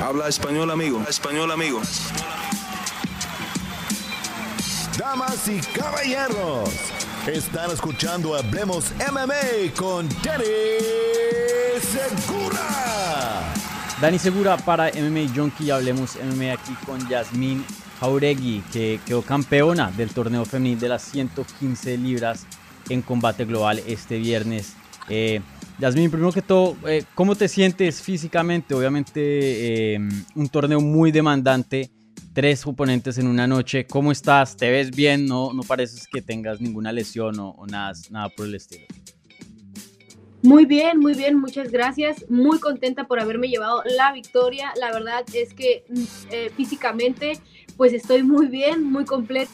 Habla español, amigo. Español, amigo. Damas y caballeros, están escuchando Hablemos MMA con Danny Segura. Dani Segura para MMA Junkie. Hablemos MMA aquí con Yasmín Jauregui, que quedó campeona del torneo femenil de las 115 libras en combate global este viernes. Eh, Yasmin, primero que todo, eh, ¿cómo te sientes físicamente? Obviamente eh, un torneo muy demandante, tres oponentes en una noche. ¿Cómo estás? ¿Te ves bien? ¿No, no pareces que tengas ninguna lesión o, nada, nada por el estilo? Muy bien, muy bien, muchas gracias. Muy contenta por haberme llevado la victoria. La verdad es que mm, eh, físicamente pues estoy muy bien, muy completa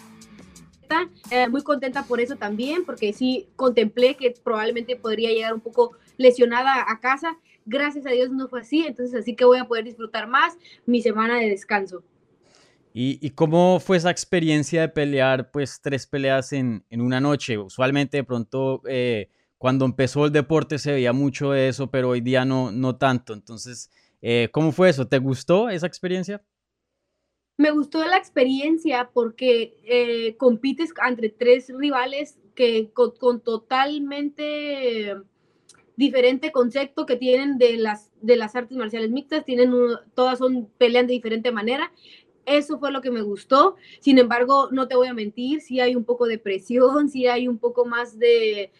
eh, muy contenta por eso también, porque sí contemplé que probablemente podría llegar un poco lesionada a casa. Gracias a Dios no fue así, entonces así que voy a poder disfrutar más mi semana de descanso. ¿Y, cómo fue esa experiencia de pelear pues tres peleas en, en una noche? Usualmente de pronto eh, cuando empezó el deporte se veía mucho de eso, pero hoy día no, no tanto. Entonces, eh, ¿cómo fue eso? ¿Te gustó esa experiencia? Me gustó la experiencia porque eh, compites entre tres rivales que con, totalmente diferente concepto que tienen de las, de las artes marciales mixtas, tienen todas son pelean de diferente manera. Eso fue lo que me gustó. Sin embargo, no te voy a mentir, sí hay un poco de presión, sí hay un poco más de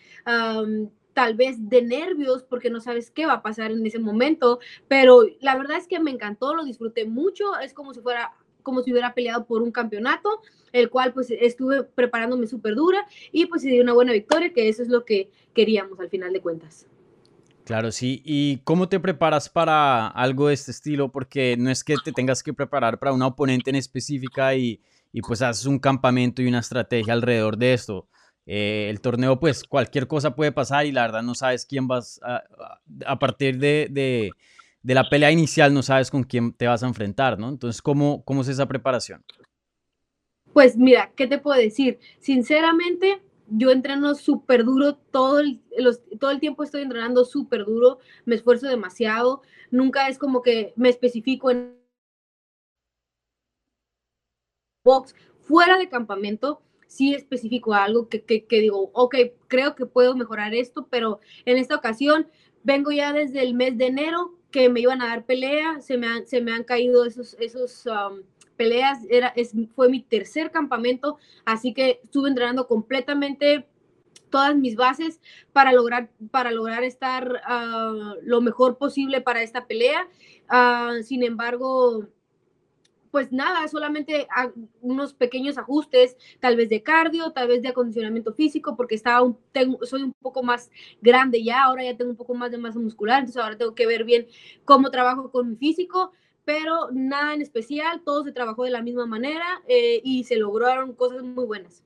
tal vez de nervios porque no sabes qué va a pasar en ese momento, pero la verdad es que me encantó, lo disfruté mucho, es como si fuera como si hubiera peleado por un campeonato, el cual pues estuve preparándome súper dura y pues se dio una buena victoria, que eso es lo que queríamos al final de cuentas. Claro, sí. ¿Y cómo te preparas para algo de este estilo? Porque no es que te tengas que preparar para una oponente en específica y, y pues haces un campamento y una estrategia alrededor de esto. Eh, el torneo, pues cualquier cosa puede pasar y la verdad no sabes quién vas a, partir de, de la pelea inicial no sabes con quién te vas a enfrentar, ¿no? Entonces, ¿cómo, cómo es esa preparación? Pues mira, ¿qué te puedo decir? Sinceramente, yo entreno súper duro, todo el, todo el tiempo estoy entrenando súper duro, me esfuerzo demasiado, nunca es como que me especifico en box, fuera de campamento, sí especifico algo que, que, que digo, ok, creo que puedo mejorar esto, pero en esta ocasión vengo ya desde el mes de enero que me iban a dar pelea, se me han, se me han caído esos, esos um, peleas, era, es, fue mi tercer campamento, así que estuve entrenando completamente todas mis bases para lograr, para lograr estar uh, lo mejor posible para esta pelea. Uh, sin embargo, pues nada, solamente unos pequeños ajustes, tal vez de cardio, tal vez de acondicionamiento físico, porque estaba un, soy un poco más grande ya, ahora ya tengo un poco más de masa muscular, entonces ahora tengo que ver bien cómo trabajo con mi físico, pero nada en especial, todo se trabajó de la misma manera eh, y se lograron cosas muy buenas.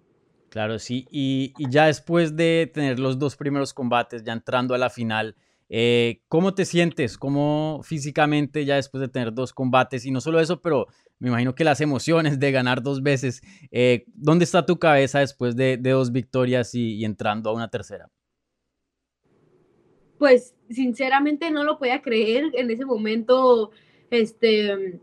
Claro, sí, y, y ya después de tener los dos primeros combates, ya entrando a la final, eh, ¿Cómo te sientes? ¿Cómo físicamente ya después de tener dos combates? Y no solo eso, pero me imagino que las emociones de ganar dos veces. Eh, ¿Dónde está tu cabeza después de, dos victorias y, entrando a una tercera? Pues sinceramente no lo podía creer en ese momento. Este,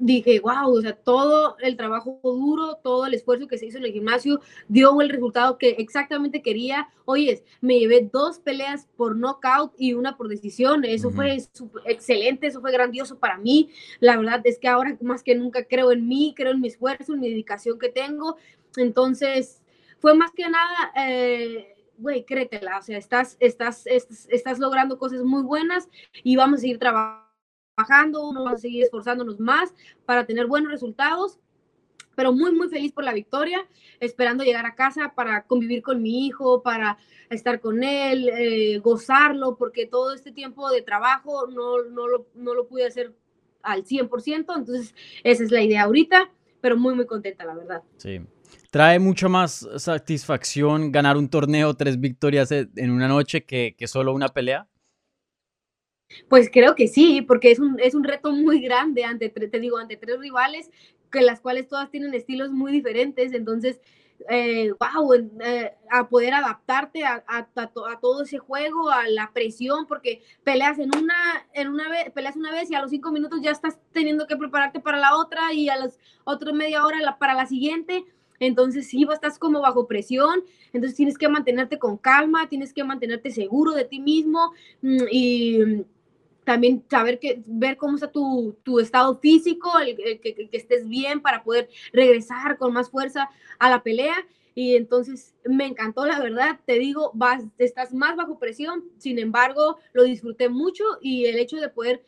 dije, wow, o sea, todo el trabajo duro, todo el esfuerzo que se hizo en el gimnasio dio el resultado que exactamente quería. Oye, me llevé dos peleas por knockout y una por decisión. Eso fue excelente, eso fue grandioso para mí. La verdad es que ahora más que nunca creo en mí, creo en mi esfuerzo, en mi dedicación que tengo. Entonces, fue más que nada... Eh, güey, créetela, o sea, estás, estás, estás, estás logrando cosas muy buenas y vamos a seguir trabajando trabajando, vamos a seguir esforzándonos más para tener buenos resultados, pero muy, muy feliz por la victoria, esperando llegar a casa para convivir con mi hijo, para estar con él, eh, gozarlo, porque todo este tiempo de trabajo no, no, lo, no lo pude hacer al 100%, entonces esa es la idea ahorita, pero muy, muy contenta, la verdad. Sí. ¿Trae mucho más satisfacción ganar un torneo, tres victorias en una noche que, que solo una pelea? Pues creo que sí, porque es un, es un reto muy grande ante, te digo, ante tres rivales, que las cuales todas tienen estilos muy diferentes, entonces wow, eh, a poder adaptarte a, a, todo ese juego, a la presión, porque peleas en una, en una vez, peleas una vez y a los cinco minutos ya estás teniendo que prepararte para la otra y a las otras media hora para la siguiente. Entonces sí, estás como bajo presión, entonces tienes que mantenerte con calma, tienes que mantenerte seguro de ti mismo mm, y también saber que, ver cómo está tu, tu estado físico, el, que, que, estés bien para poder regresar con más fuerza a la pelea. Y entonces me encantó, la verdad, te digo, vas, estás más bajo presión, sin embargo, lo disfruté mucho y el hecho de poder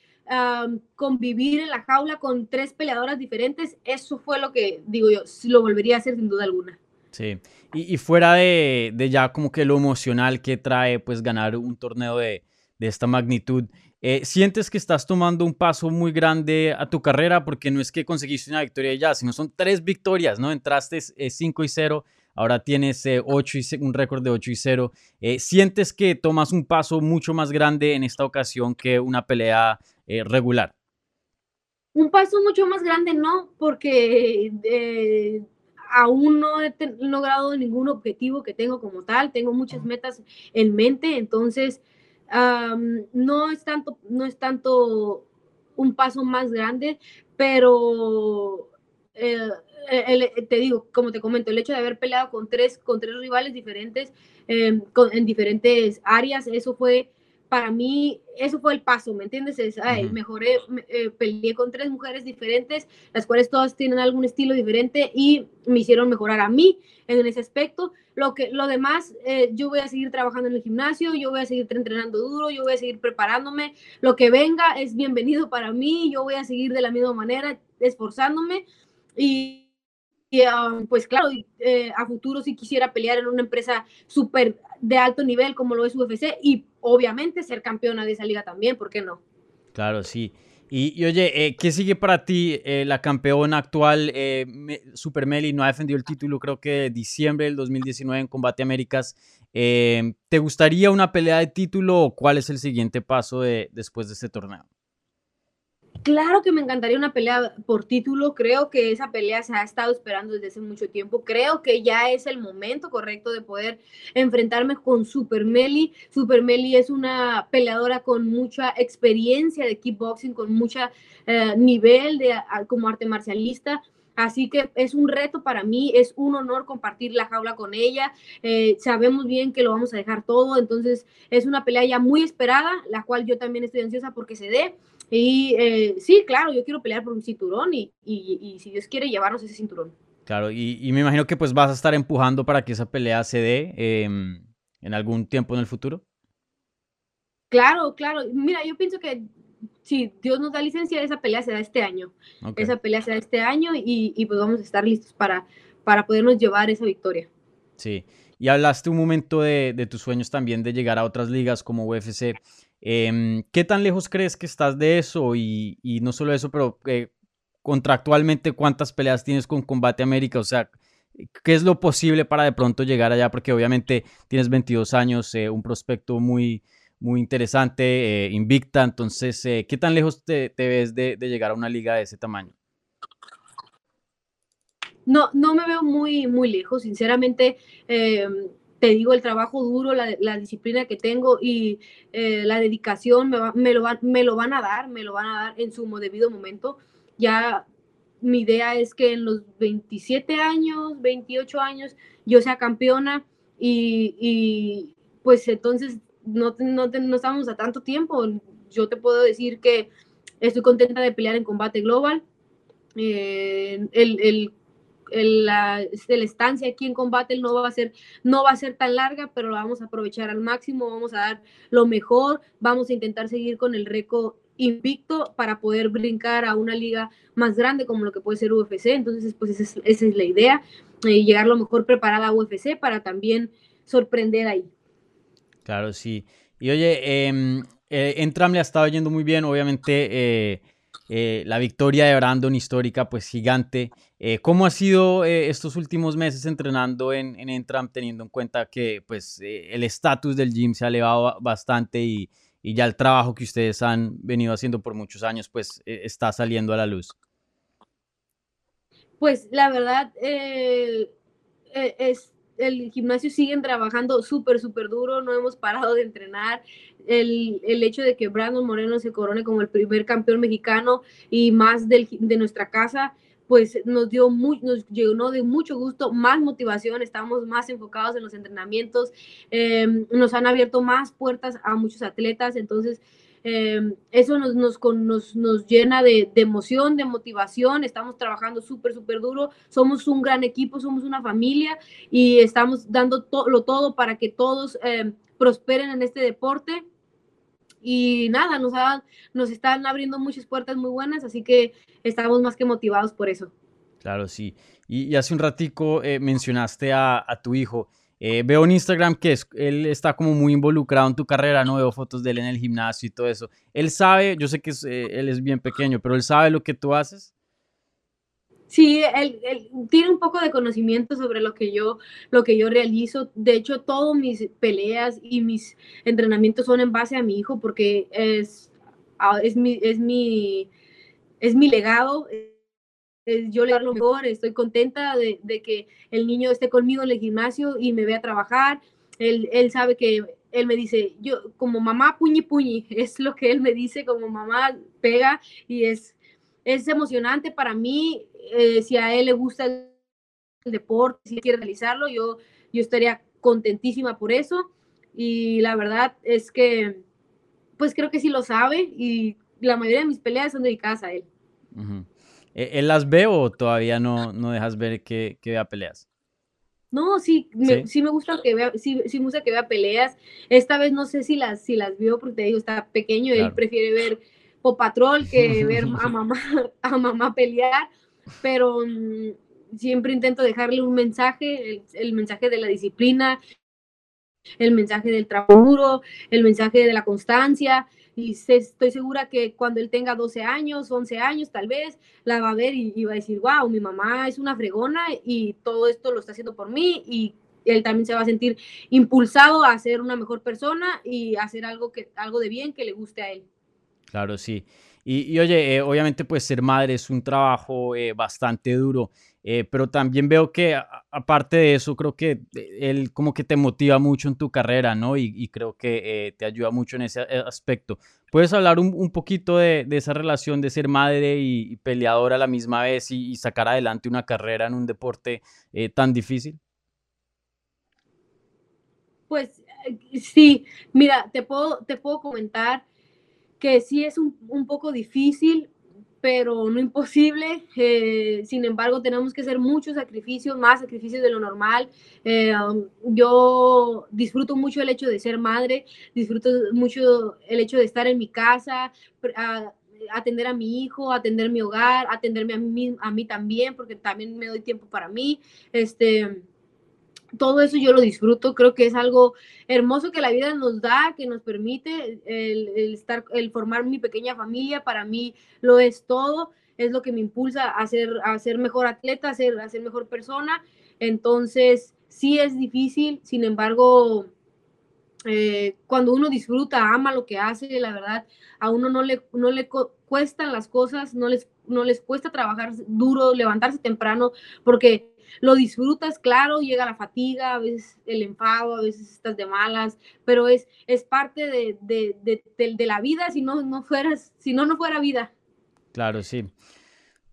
convivir en la jaula con tres peleadoras diferentes, eso fue lo que, digo yo, lo volvería a hacer sin duda alguna. Sí, y, y fuera de, de, ya como que lo emocional que trae pues ganar un torneo de, de esta magnitud, eh, ¿Sientes que estás tomando un paso muy grande a tu carrera? Porque no es que conseguiste una victoria ya, sino son tres victorias, ¿no? Entraste 5 eh, y 0, ahora tienes eh, y, un récord de 8 y 0. ¿Sientes que tomas un paso mucho más grande en esta ocasión que una pelea regular? Un paso mucho más grande, no, porque aún no he logrado ningún objetivo que tengo como tal, tengo muchas metas en mente, entonces no, es tanto, no es tanto un paso más grande, pero eh, te digo, como te comento, el hecho de haber peleado con tres, con tres rivales diferentes em, en diferentes áreas, eso fue para mí, eso fue el paso, ¿me entiendes? Es, mejoré, eh, peleé con tres mujeres diferentes, las cuales todas tienen algún estilo diferente y me hicieron mejorar a mí en ese aspecto. Lo, que, lo demás, eh, yo voy a seguir trabajando en el gimnasio, yo voy a seguir entrenando duro, yo voy a seguir preparándome. Lo que venga es bienvenido para mí, yo voy a seguir de la misma manera, esforzándome y um, pues claro, eh, a futuro si quisiera pelear en una empresa súper de alto nivel como lo es UFC y obviamente ser campeona de esa liga también, ¿por qué no? Claro, sí. Y, oye, eh, ¿qué sigue para ti? Eh, la campeona actual, Super Meli, no ha defendido el título creo que diciembre del 2019 en Combate Américas. ¿Te gustaría una pelea de título o cuál es el siguiente paso de, después de este torneo? Claro que me encantaría una pelea por título. Creo que esa pelea se ha estado esperando desde hace mucho tiempo. Creo que ya es el momento correcto de poder enfrentarme con Super Meli. Super Meli es una peleadora con mucha experiencia de kickboxing, con mucho eh, nivel de, como arte marcialista. Así que es un reto para mí, es un honor compartir la jaula con ella. Eh, sabemos bien que lo vamos a dejar todo, entonces es una pelea ya muy esperada, la cual yo también estoy ansiosa porque se dé. Y eh, sí, claro, yo quiero pelear por un cinturón y, y, si Dios quiere llevarnos ese cinturón. Claro, y, y, me imagino que pues vas a estar empujando para que esa pelea se dé em, en algún tiempo en el futuro. Claro, claro. Mira, yo pienso que si Dios nos da licencia, esa pelea se da este año. Esa pelea se da este año y, y, pues vamos a estar listos para, para podernos llevar esa victoria. Sí, y hablaste un momento de, de tus sueños también de llegar a otras ligas como UFC. Em, ¿Qué tan lejos crees que estás de eso? Y, no solo eso, pero eh, contractualmente, ¿cuántas peleas tienes con Combate América? O sea, ¿qué es lo posible para de pronto llegar allá? Porque obviamente tienes 22 años, eh, un prospecto muy, muy interesante, eh, invicta. Entonces, ¿qué tan lejos te, ves de, de, llegar a una liga de ese tamaño? No, no me veo muy, muy lejos, sinceramente em, te digo, el trabajo duro, la, disciplina que tengo y eh, la dedicación me, me, lo me lo van a dar, me lo van a dar en su debido momento. Ya mi idea es que en los 27 años, 28 años, yo sea campeona y, pues entonces no, no, no, estamos a tanto tiempo. Yo te puedo decir que estoy contenta de pelear en combate global. Eh, el, el la, estancia aquí en combate no va a ser no va a ser tan larga, pero lo vamos a aprovechar al máximo, vamos a dar lo mejor, vamos a intentar seguir con el récord invicto para poder brincar a una liga más grande como lo que puede ser UFC. Entonces, pues esa es, la idea, eh, llegar lo mejor preparada a UFC para también sorprender ahí. Claro, sí. Y oye, em, eh, Entram le ha estado yendo muy bien, obviamente. Eh, la victoria de Brandon histórica, pues gigante. Eh, ¿Cómo ha sido eh, estos últimos meses entrenando en, en Entram, teniendo en cuenta que pues, el estatus del gym se ha elevado bastante y, y, ya el trabajo que ustedes han venido haciendo por muchos años, pues está saliendo a la luz? Pues la verdad, eh, es, el gimnasio siguen trabajando súper, súper duro, no hemos parado de entrenar. El, el, hecho de que Brandon Moreno se corone como el primer campeón mexicano y más del, de nuestra casa, pues nos dio muy, nos llenó de mucho gusto, más motivación, estamos más enfocados en los entrenamientos, eh, nos han abierto más puertas a muchos atletas, entonces eh, eso nos, nos, nos, nos llena de, emoción, de motivación, estamos trabajando súper, súper duro, somos un gran equipo, somos una familia y estamos dando to lo todo para que todos eh, prosperen en este deporte. Y nada, nos, ha, nos están abriendo muchas puertas muy buenas, así que estamos más que motivados por eso. Claro, sí. Y, y hace un ratico eh, mencionaste a, a tu hijo. Eh, veo en Instagram que es, él está como muy involucrado en tu carrera, no veo fotos de él en el gimnasio y todo eso. Él sabe, yo sé que es, eh, él es bien pequeño, pero él sabe lo que tú haces. Sí, él, él, tiene un poco de conocimiento sobre lo que yo, lo que yo realizo. De hecho, todas mis peleas y mis entrenamientos son en base a mi hijo porque es, es, mi, es, mi, es mi legado yo le hago lo mejor, estoy contenta de, de, que el niño esté conmigo en el gimnasio y me vea trabajar. Él, él, sabe que él me dice, yo como mamá puñi puñi, es lo que él me dice, como mamá pega y es, es emocionante para mí. Eh, si a él le gusta el, el deporte, si quiere realizarlo, yo, yo estaría contentísima por eso. Y la verdad es que, pues creo que sí lo sabe y la mayoría de mis peleas son dedicadas a él. Uh -huh. ¿Él las ve o todavía no, no dejas ver que, que vea peleas? No, sí, me, ¿Sí? sí me gusta que vea, sí, sí me gusta que vea peleas. Esta vez no sé si las, si las vio porque te digo, está pequeño, claro. él prefiere ver Pop Patrol que ver a mamá, a mamá pelear, pero um, siempre intento dejarle un mensaje, el, el, mensaje de la disciplina, el mensaje del trabajo duro, el mensaje de la constancia, y estoy segura que cuando él tenga 12 años, 11 años tal vez, la va a ver y, y, va a decir, wow, mi mamá es una fregona y todo esto lo está haciendo por mí y él también se va a sentir impulsado a ser una mejor persona y hacer algo, que, algo de bien que le guste a él. Claro, sí. Y, y oye, eh, obviamente pues ser madre es un trabajo eh, bastante duro, eh, pero también veo que aparte de eso, creo que él como que te motiva mucho en tu carrera, ¿no? Y, creo que te ayuda mucho en ese aspecto. ¿Puedes hablar un, un poquito de, esa relación de ser madre y, y peleadora a la misma vez y, sacar adelante una carrera en un deporte tan difícil? Pues sí, mira, te puedo, te puedo comentar que sí es un, un poco difícil, pero no imposible. Eh, sin embargo, tenemos que hacer muchos sacrificios, más sacrificios de lo normal. Eh, um, yo disfruto mucho el hecho de ser madre, disfruto mucho el hecho de estar en mi casa, atender a mi hijo, atender mi hogar, atenderme a mí, a mí también, porque también me doy tiempo para mí. Este, todo eso yo lo disfruto, creo que es algo hermoso que la vida nos da, que nos permite el, el, estar, el formar mi pequeña familia, para mí lo es todo, es lo que me impulsa a ser, a ser mejor atleta, a ser, a ser mejor persona, entonces sí es difícil, sin embargo, eh, cuando uno disfruta, ama lo que hace, la verdad, a uno no le, no le cuestan las cosas, no les, no les cuesta trabajar duro, levantarse temprano, porque lo disfrutas, claro, llega la fatiga, a veces el enfado, a veces estás de malas, pero es, es parte de, de, de, de la vida, si no, no fueras, si no, no fuera vida. Claro, sí.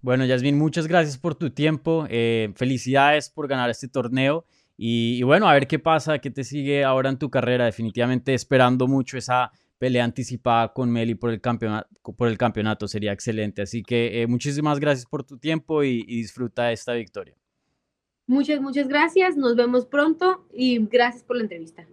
Bueno, Yasmin, muchas gracias por tu tiempo. Eh, felicidades por ganar este torneo. Y, bueno, a ver qué pasa, qué te sigue ahora en tu carrera. Definitivamente esperando mucho esa pelea anticipada con Meli por el campeonato, por el campeonato. Sería excelente. Así que eh, muchísimas gracias por tu tiempo y, y disfruta esta victoria. Muchas, muchas gracias. Nos vemos pronto y gracias por la entrevista.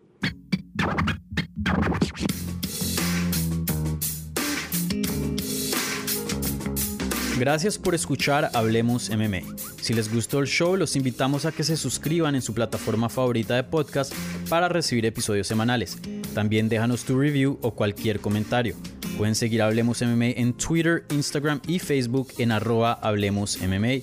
Gracias por escuchar Hablemos MMA. Si les gustó el show, los invitamos a que se suscriban en su plataforma favorita de podcast para recibir episodios semanales. También déjanos tu review o cualquier comentario. Pueden seguir Hablemos MMA en Twitter, Instagram y Facebook en arroba Hablemos MMA